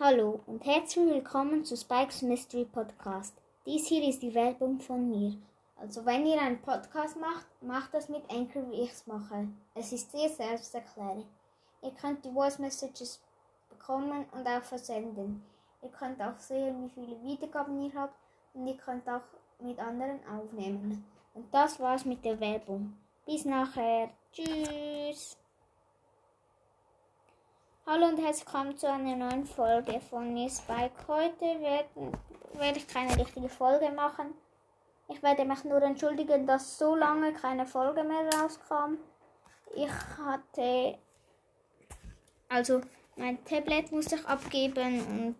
Hallo und herzlich willkommen zu Spikes Mystery Podcast. Dies hier ist die Werbung von mir. Also wenn ihr einen Podcast macht, macht das mit Anchor, wie ich es mache. Es ist sehr selbsterklärend. Ihr könnt die Voice Messages bekommen und auch versenden. Ihr könnt auch sehen, wie viele Wiedergaben ihr habt und ihr könnt auch mit anderen aufnehmen. Und das war's mit der Werbung. Bis nachher. Tschüss. Hallo und herzlich willkommen zu einer neuen Folge von mir Spike. Heute werden, werde ich keine richtige Folge machen. Ich werde mich nur entschuldigen, dass so lange keine Folge mehr rauskam. Ich hatte. Also, mein Tablet musste ich abgeben und.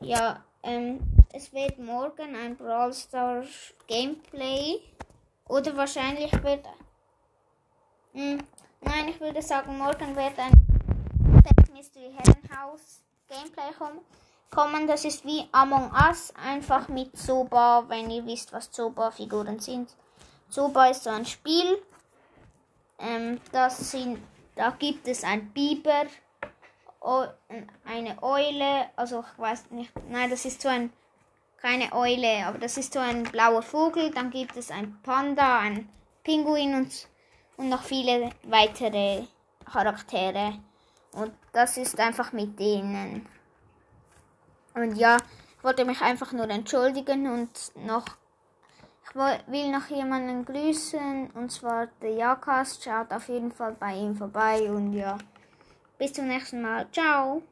Ja, ähm, es wird morgen ein Brawl Stars Gameplay. Oder wahrscheinlich wird. Mh, hm, nein, ich würde sagen, morgen wird ein Mystery Herrenhaus Gameplay kommen. Das ist wie Among Us, einfach mit Zoba, wenn ihr wisst, was Zoba-Figuren sind. Zoba ist so ein Spiel. Ähm, das sind, da gibt es ein Biber, eine Eule, also ich weiß nicht, nein, das ist so ein, keine Eule, aber das ist so ein blauer Vogel. Dann gibt es ein Panda, ein Pinguin und, und noch viele weitere Charaktere. Und das ist einfach mit denen. Und ja, ich wollte mich einfach nur entschuldigen und noch. Ich will noch jemanden grüßen und zwar der Jakas. Schaut auf jeden Fall bei ihm vorbei und ja. Bis zum nächsten Mal. Ciao.